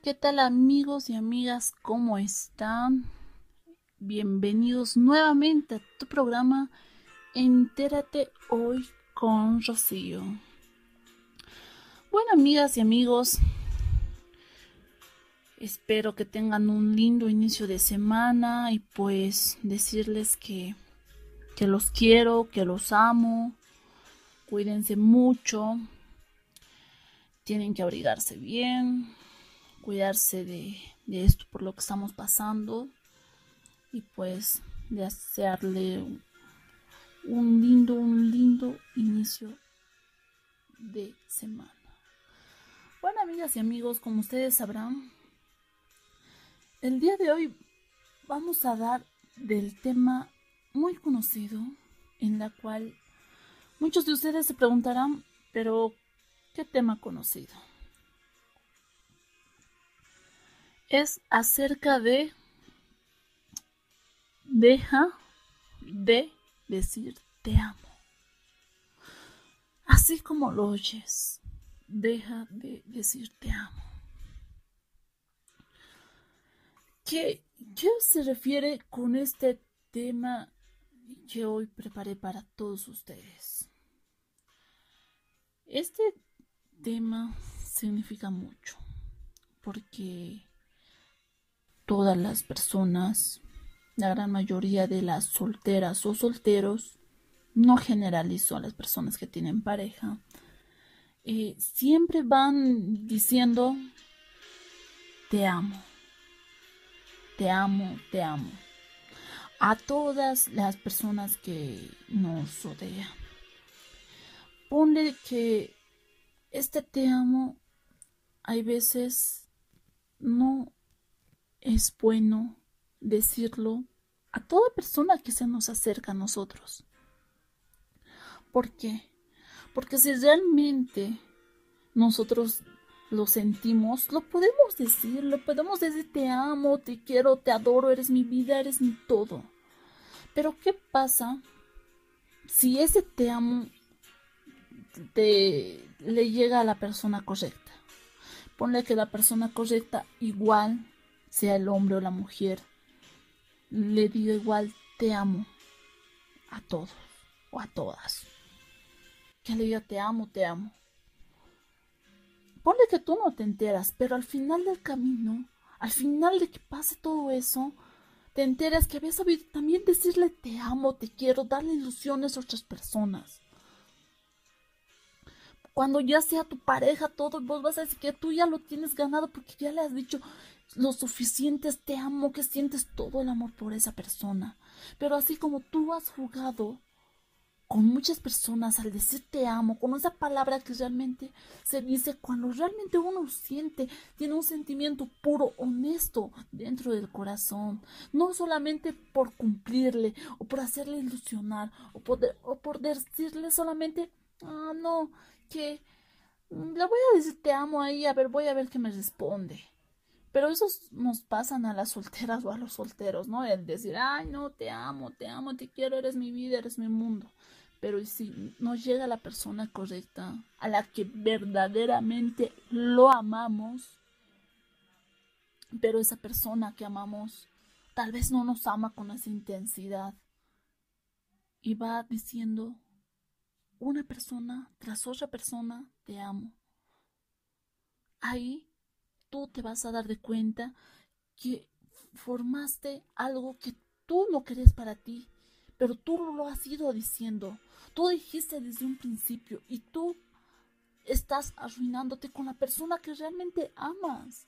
¿qué tal amigos y amigas? ¿Cómo están? Bienvenidos nuevamente a tu programa Entérate hoy con Rocío. Bueno, amigas y amigos, espero que tengan un lindo inicio de semana y pues decirles que, que los quiero, que los amo. Cuídense mucho. Tienen que abrigarse bien cuidarse de, esto por lo que estamos pasando y pues de hacerle un lindo, un lindo inicio de semana. Bueno, amigas y amigos, como ustedes sabrán, el día de hoy vamos a dar del tema muy conocido en la cual muchos de ustedes se preguntarán, pero ¿qué tema conocido? Es acerca de deja de decir te amo. Así como lo oyes, deja de decir te amo. ¿Qué, ¿Qué se refiere con este tema que hoy preparé para todos ustedes? Este tema significa mucho porque todas las personas, la gran mayoría de las solteras o solteros, no generalizo a las personas que tienen pareja, eh, siempre van diciendo, te amo, te amo, te amo, a todas las personas que nos rodean. Ponle que este te amo hay veces no es bueno decirlo a toda persona que se nos acerca a nosotros. ¿Por qué? Porque si realmente nosotros lo sentimos, lo podemos decir, lo podemos decir te amo, te quiero, te adoro, eres mi vida, eres mi todo. Pero ¿qué pasa si ese te amo te, le llega a la persona correcta? Ponle que la persona correcta igual sea el hombre o la mujer, le digo igual te amo a todos o a todas. Que le diga te amo, te amo. Ponle que tú no te enteras, pero al final del camino, al final de que pase todo eso, te enteras que habías sabido también decirle te amo, te quiero, darle ilusiones a otras personas. Cuando ya sea tu pareja, todo, vos vas a decir que tú ya lo tienes ganado porque ya le has dicho, lo suficiente te amo, que sientes todo el amor por esa persona. Pero así como tú has jugado con muchas personas al decir te amo, con esa palabra que realmente se dice cuando realmente uno siente, tiene un sentimiento puro, honesto dentro del corazón, no solamente por cumplirle o por hacerle ilusionar o, poder, o por decirle solamente, ah, no, que le voy a decir te amo ahí, a ver, voy a ver qué me responde. Pero esos nos pasan a las solteras o a los solteros, ¿no? El decir, ay, no, te amo, te amo, te quiero, eres mi vida, eres mi mundo. Pero si nos llega la persona correcta, a la que verdaderamente lo amamos, pero esa persona que amamos tal vez no nos ama con esa intensidad y va diciendo una persona tras otra persona, te amo. Ahí tú te vas a dar de cuenta que formaste algo que tú no querés para ti, pero tú lo has ido diciendo. Tú dijiste desde un principio y tú estás arruinándote con la persona que realmente amas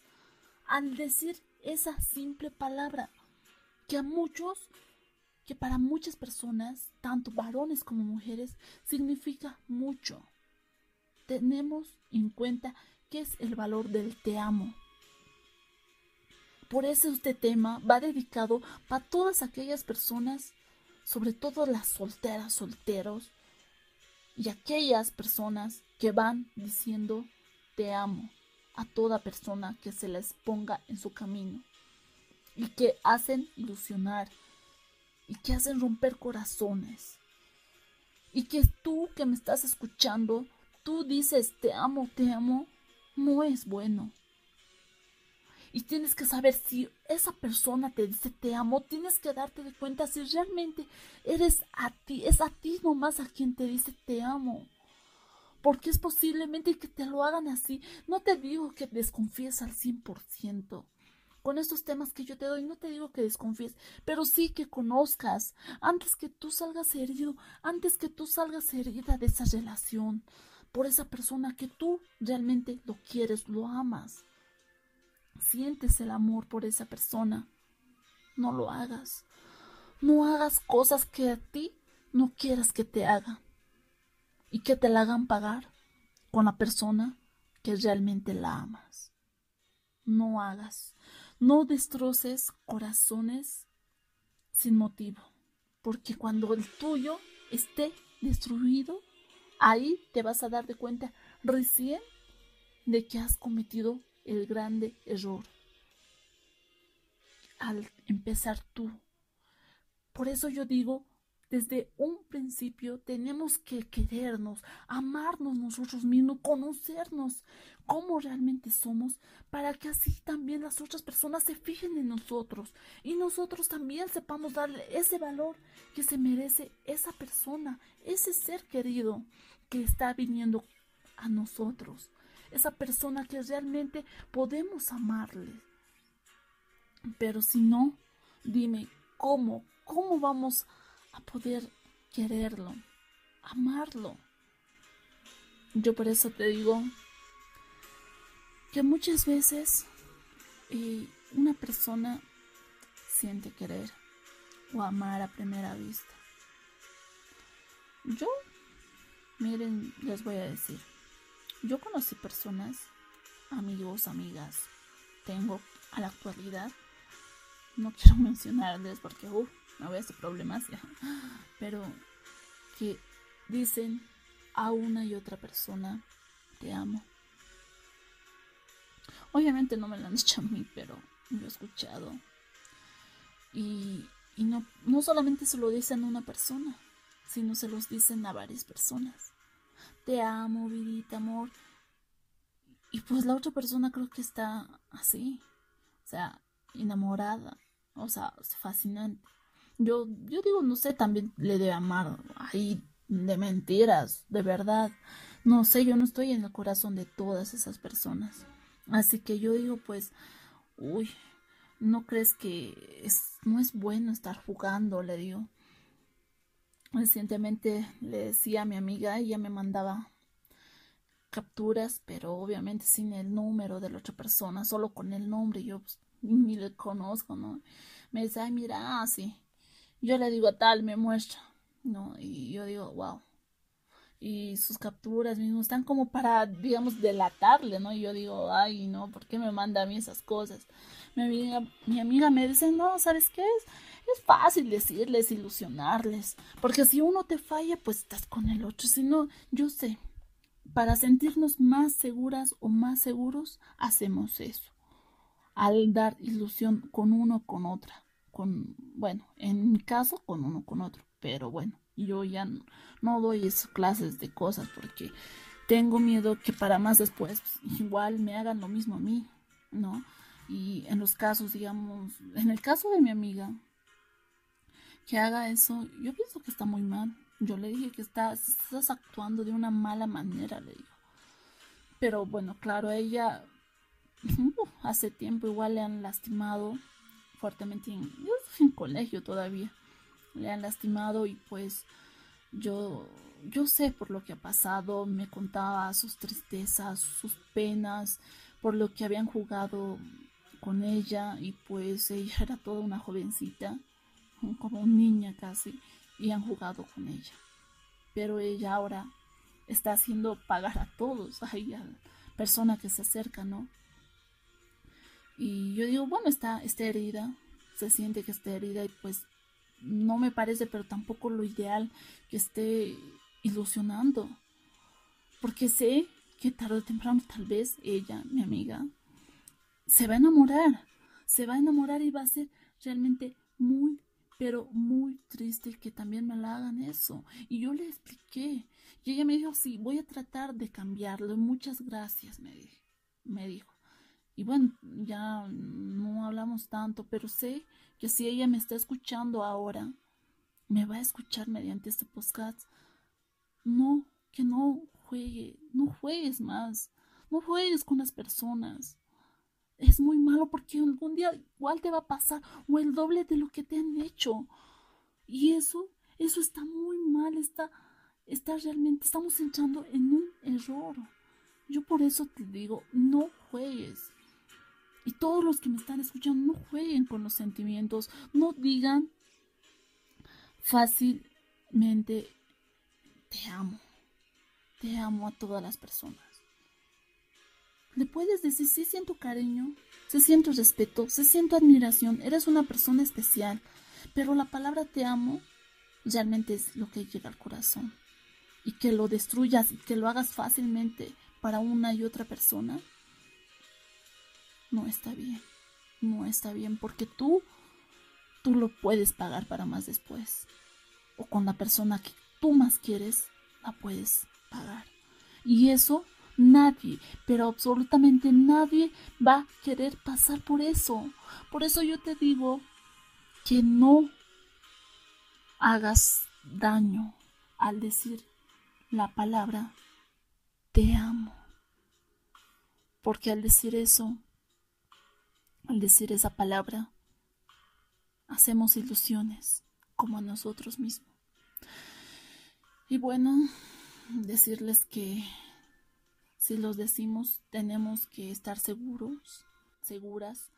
al decir esa simple palabra que a muchos, que para muchas personas, tanto varones como mujeres, significa mucho. Tenemos en cuenta es el valor del te amo. Por eso este tema va dedicado para todas aquellas personas, sobre todo las solteras, solteros, y aquellas personas que van diciendo te amo a toda persona que se les ponga en su camino y que hacen ilusionar y que hacen romper corazones y que tú que me estás escuchando, tú dices te amo, te amo no es bueno. Y tienes que saber si esa persona te dice te amo, tienes que darte de cuenta si realmente eres a ti, es a ti nomás a quien te dice te amo. Porque es posiblemente que te lo hagan así. No te digo que desconfíes al 100% con estos temas que yo te doy, no te digo que desconfíes, pero sí que conozcas antes que tú salgas herido, antes que tú salgas herida de esa relación, por esa persona que tú realmente lo quieres, lo amas. Sientes el amor por esa persona. No lo hagas. No hagas cosas que a ti no quieras que te hagan y que te la hagan pagar con la persona que realmente la amas. No hagas. No destroces corazones sin motivo, porque cuando el tuyo esté destruido, ahí te vas a dar de cuenta recién de que has cometido el grande error al empezar tú. Por eso yo digo, desde un principio tenemos que querernos, amarnos nosotros mismos, conocernos cómo realmente somos, para que así también las otras personas se fijen en nosotros y nosotros también sepamos darle ese valor que se merece esa persona, ese ser querido que está viniendo a nosotros, esa persona que realmente podemos amarle. Pero si no, dime, ¿cómo? ¿Cómo vamos a poder quererlo, amarlo? Yo por eso te digo que muchas veces eh, una persona siente querer o amar a primera vista. Yo, miren, les voy a decir, yo conocí personas, amigos, amigas, tengo a la actualidad, no quiero mencionarles porque uh, me voy a hacer problemas pero que dicen a una y otra persona, te amo. Obviamente no me lo han dicho a mí, pero lo he escuchado. Y, y no, no solamente se lo dicen a una persona, sino se los dicen a varias personas te amo, vidita, amor. Y pues la otra persona creo que está así, o sea, enamorada, o sea, fascinante. Yo, yo digo, no sé, también le debe amar ahí de mentiras, de verdad. No sé, yo no estoy en el corazón de todas esas personas. Así que yo digo, pues, uy, ¿no crees que es, no es bueno estar jugando? Le digo. Recientemente le decía a mi amiga, ella me mandaba capturas, pero obviamente sin el número de la otra persona, solo con el nombre, yo pues, ni le conozco, ¿no? Me dice, ay, mira, así. Yo le digo tal, me muestra, ¿no? Y yo digo, wow. Y sus capturas mismo están como para, digamos, delatarle, ¿no? Y yo digo, ay, no, ¿por qué me manda a mí esas cosas? Mi amiga, mi amiga me dice, no, ¿sabes qué es? es fácil decirles, ilusionarles, porque si uno te falla, pues estás con el otro, si no, yo sé, para sentirnos más seguras o más seguros, hacemos eso, al dar ilusión con uno con otra, con, bueno, en mi caso, con uno con otro, pero bueno, yo ya no, doy esas clases de cosas porque tengo miedo que para más después igual me hagan lo mismo a mí, ¿no? Y en los casos, digamos, en el caso de mi amiga, que haga eso, yo pienso que está muy mal. Yo le dije que estás actuando de una mala manera, le digo. Pero bueno, claro, ella hace tiempo igual le han lastimado fuertemente en, colegio todavía. Le han lastimado y pues yo yo sé por lo que ha pasado, me contaba sus tristezas, sus penas, por lo que habían jugado con ella y pues ella era toda una jovencita como niña casi, y han jugado con ella. Pero ella ahora está haciendo pagar a todos, a la persona que se acerca, ¿no? Y yo digo, bueno, está, está herida, se siente que está herida y pues no me parece, pero tampoco lo ideal que esté ilusionando. Porque sé que tarde o temprano tal vez ella, mi amiga, se va a enamorar, se va a enamorar y va a ser realmente muy pero muy triste que también me la hagan eso. Y yo le expliqué. Y ella me dijo, sí, voy a tratar de cambiarlo. Muchas gracias, me, me dijo. Y bueno, ya no hablamos tanto, pero sé que si ella me está escuchando ahora, me va a escuchar mediante este podcast. No, que no juegue, no juegues más, no juegues con las personas. Es muy malo porque algún día igual te va a pasar o el doble de lo que te han hecho. Y eso, eso está muy mal, está, está realmente, estamos entrando en un error. Yo por eso te digo, no juegues. Y todos los que me están escuchando, no jueguen con los sentimientos, no digan fácilmente te amo, te amo a todas las personas. Le puedes decir, sí siento cariño, sí siento respeto, sí siento admiración, eres una persona especial, pero la palabra te amo realmente es lo que llega al corazón. Y que lo destruyas y que lo hagas fácilmente para una y otra persona, no está bien. No está bien porque tú, tú lo puedes pagar para más después. O con la persona que tú más quieres, la puedes pagar. Y eso nadie, pero absolutamente nadie va a querer pasar por eso. Por eso yo te digo que no hagas daño al decir la palabra te amo. Porque al decir eso, al decir esa palabra, hacemos ilusiones como a nosotros mismos. Y bueno, decirles que si los decimos tenemos que estar seguros, seguras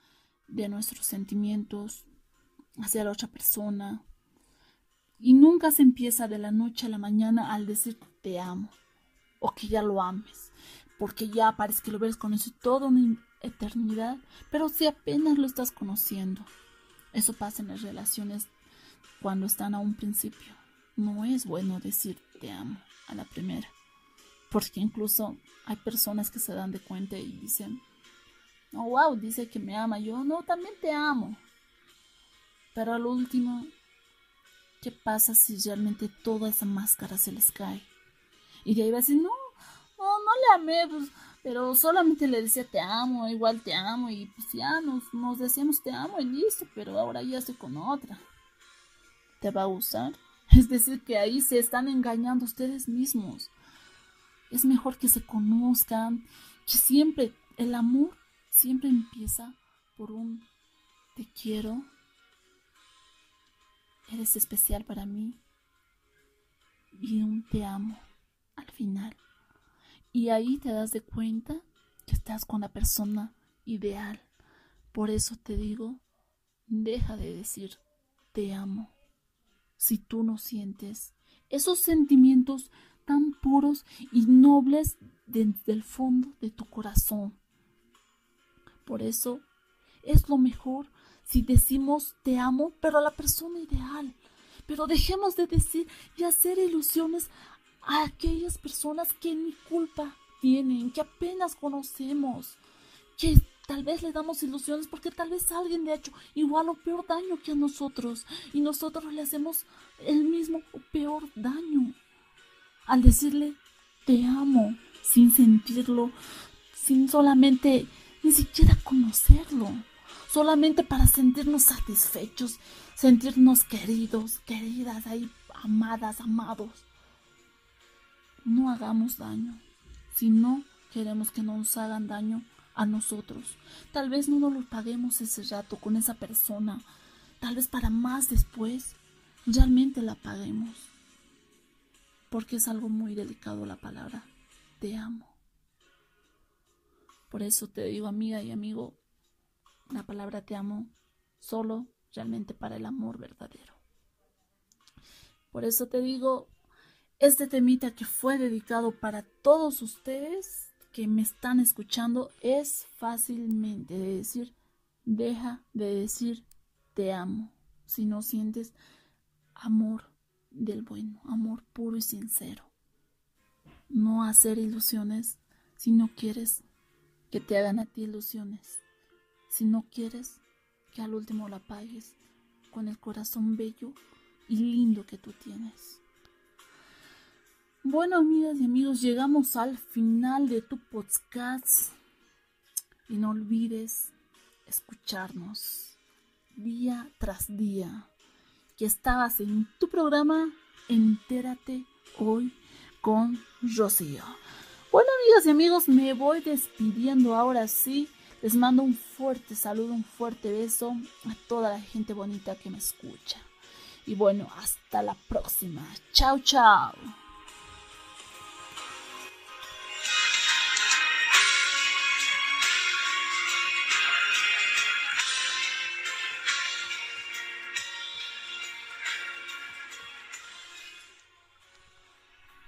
de nuestros sentimientos hacia la otra persona. Y nunca se empieza de la noche a la mañana al decir te amo o que ya lo ames, porque ya parece que lo ves con eso toda una eternidad, pero si apenas lo estás conociendo. Eso pasa en las relaciones cuando están a un principio. No es bueno decir te amo a la primera, porque incluso hay personas que se dan de cuenta y dicen, oh wow, dice que me ama, yo no, también te amo. Pero al último, ¿qué pasa si realmente toda esa máscara se les cae? Y de ahí va a decir, no, no, no le amé, pues pero solamente le decía te amo, igual te amo y pues ya nos, nos decíamos te amo y listo, pero ahora ya estoy con otra. ¿Te va a gustar? Es decir, que ahí se están engañando ustedes mismos. Es mejor que se conozcan, que siempre el amor siempre empieza por un te quiero, eres especial para mí y un te amo al final. Y ahí te das de cuenta que estás con la persona ideal. Por eso te digo, deja de decir te amo. Si tú no sientes esos sentimientos tan puros y nobles desde el fondo de tu corazón. Por eso es lo mejor si decimos te amo, pero a la persona ideal. Pero dejemos de decir y hacer ilusiones a aquellas personas que ni culpa tienen, que apenas conocemos, que tal vez le damos ilusiones porque tal vez alguien le ha hecho igual o peor daño que a nosotros y nosotros le hacemos el mismo o peor daño. Al decirle te amo sin sentirlo, sin solamente ni siquiera conocerlo, solamente para sentirnos satisfechos, sentirnos queridos, queridas, ahí amadas, amados no hagamos daño, si no queremos que nos hagan daño a nosotros. Tal vez no nos lo paguemos ese rato con esa persona, tal vez para más después realmente la paguemos. Porque es algo muy delicado la palabra, te amo. Por eso te digo, amiga y amigo, la palabra te amo solo realmente para el amor verdadero. Por eso te digo, este temita que fue dedicado para todos ustedes que me están escuchando es fácilmente de decir, deja de decir te amo si no sientes amor del bueno, amor puro y sincero. No hacer ilusiones si no quieres que te hagan a ti ilusiones. Si no quieres que al último la pagues con el corazón bello y lindo que tú tienes. Bueno, amigas y amigos, llegamos al final de tu podcast. Y no olvides escucharnos día tras día. Que estabas en tu programa Entérate hoy con Rocío. Bueno, amigas y amigos, me voy despidiendo ahora sí. Les mando un fuerte saludo, un fuerte beso a toda la gente bonita que me escucha. Y bueno, hasta la próxima. Chao, chao.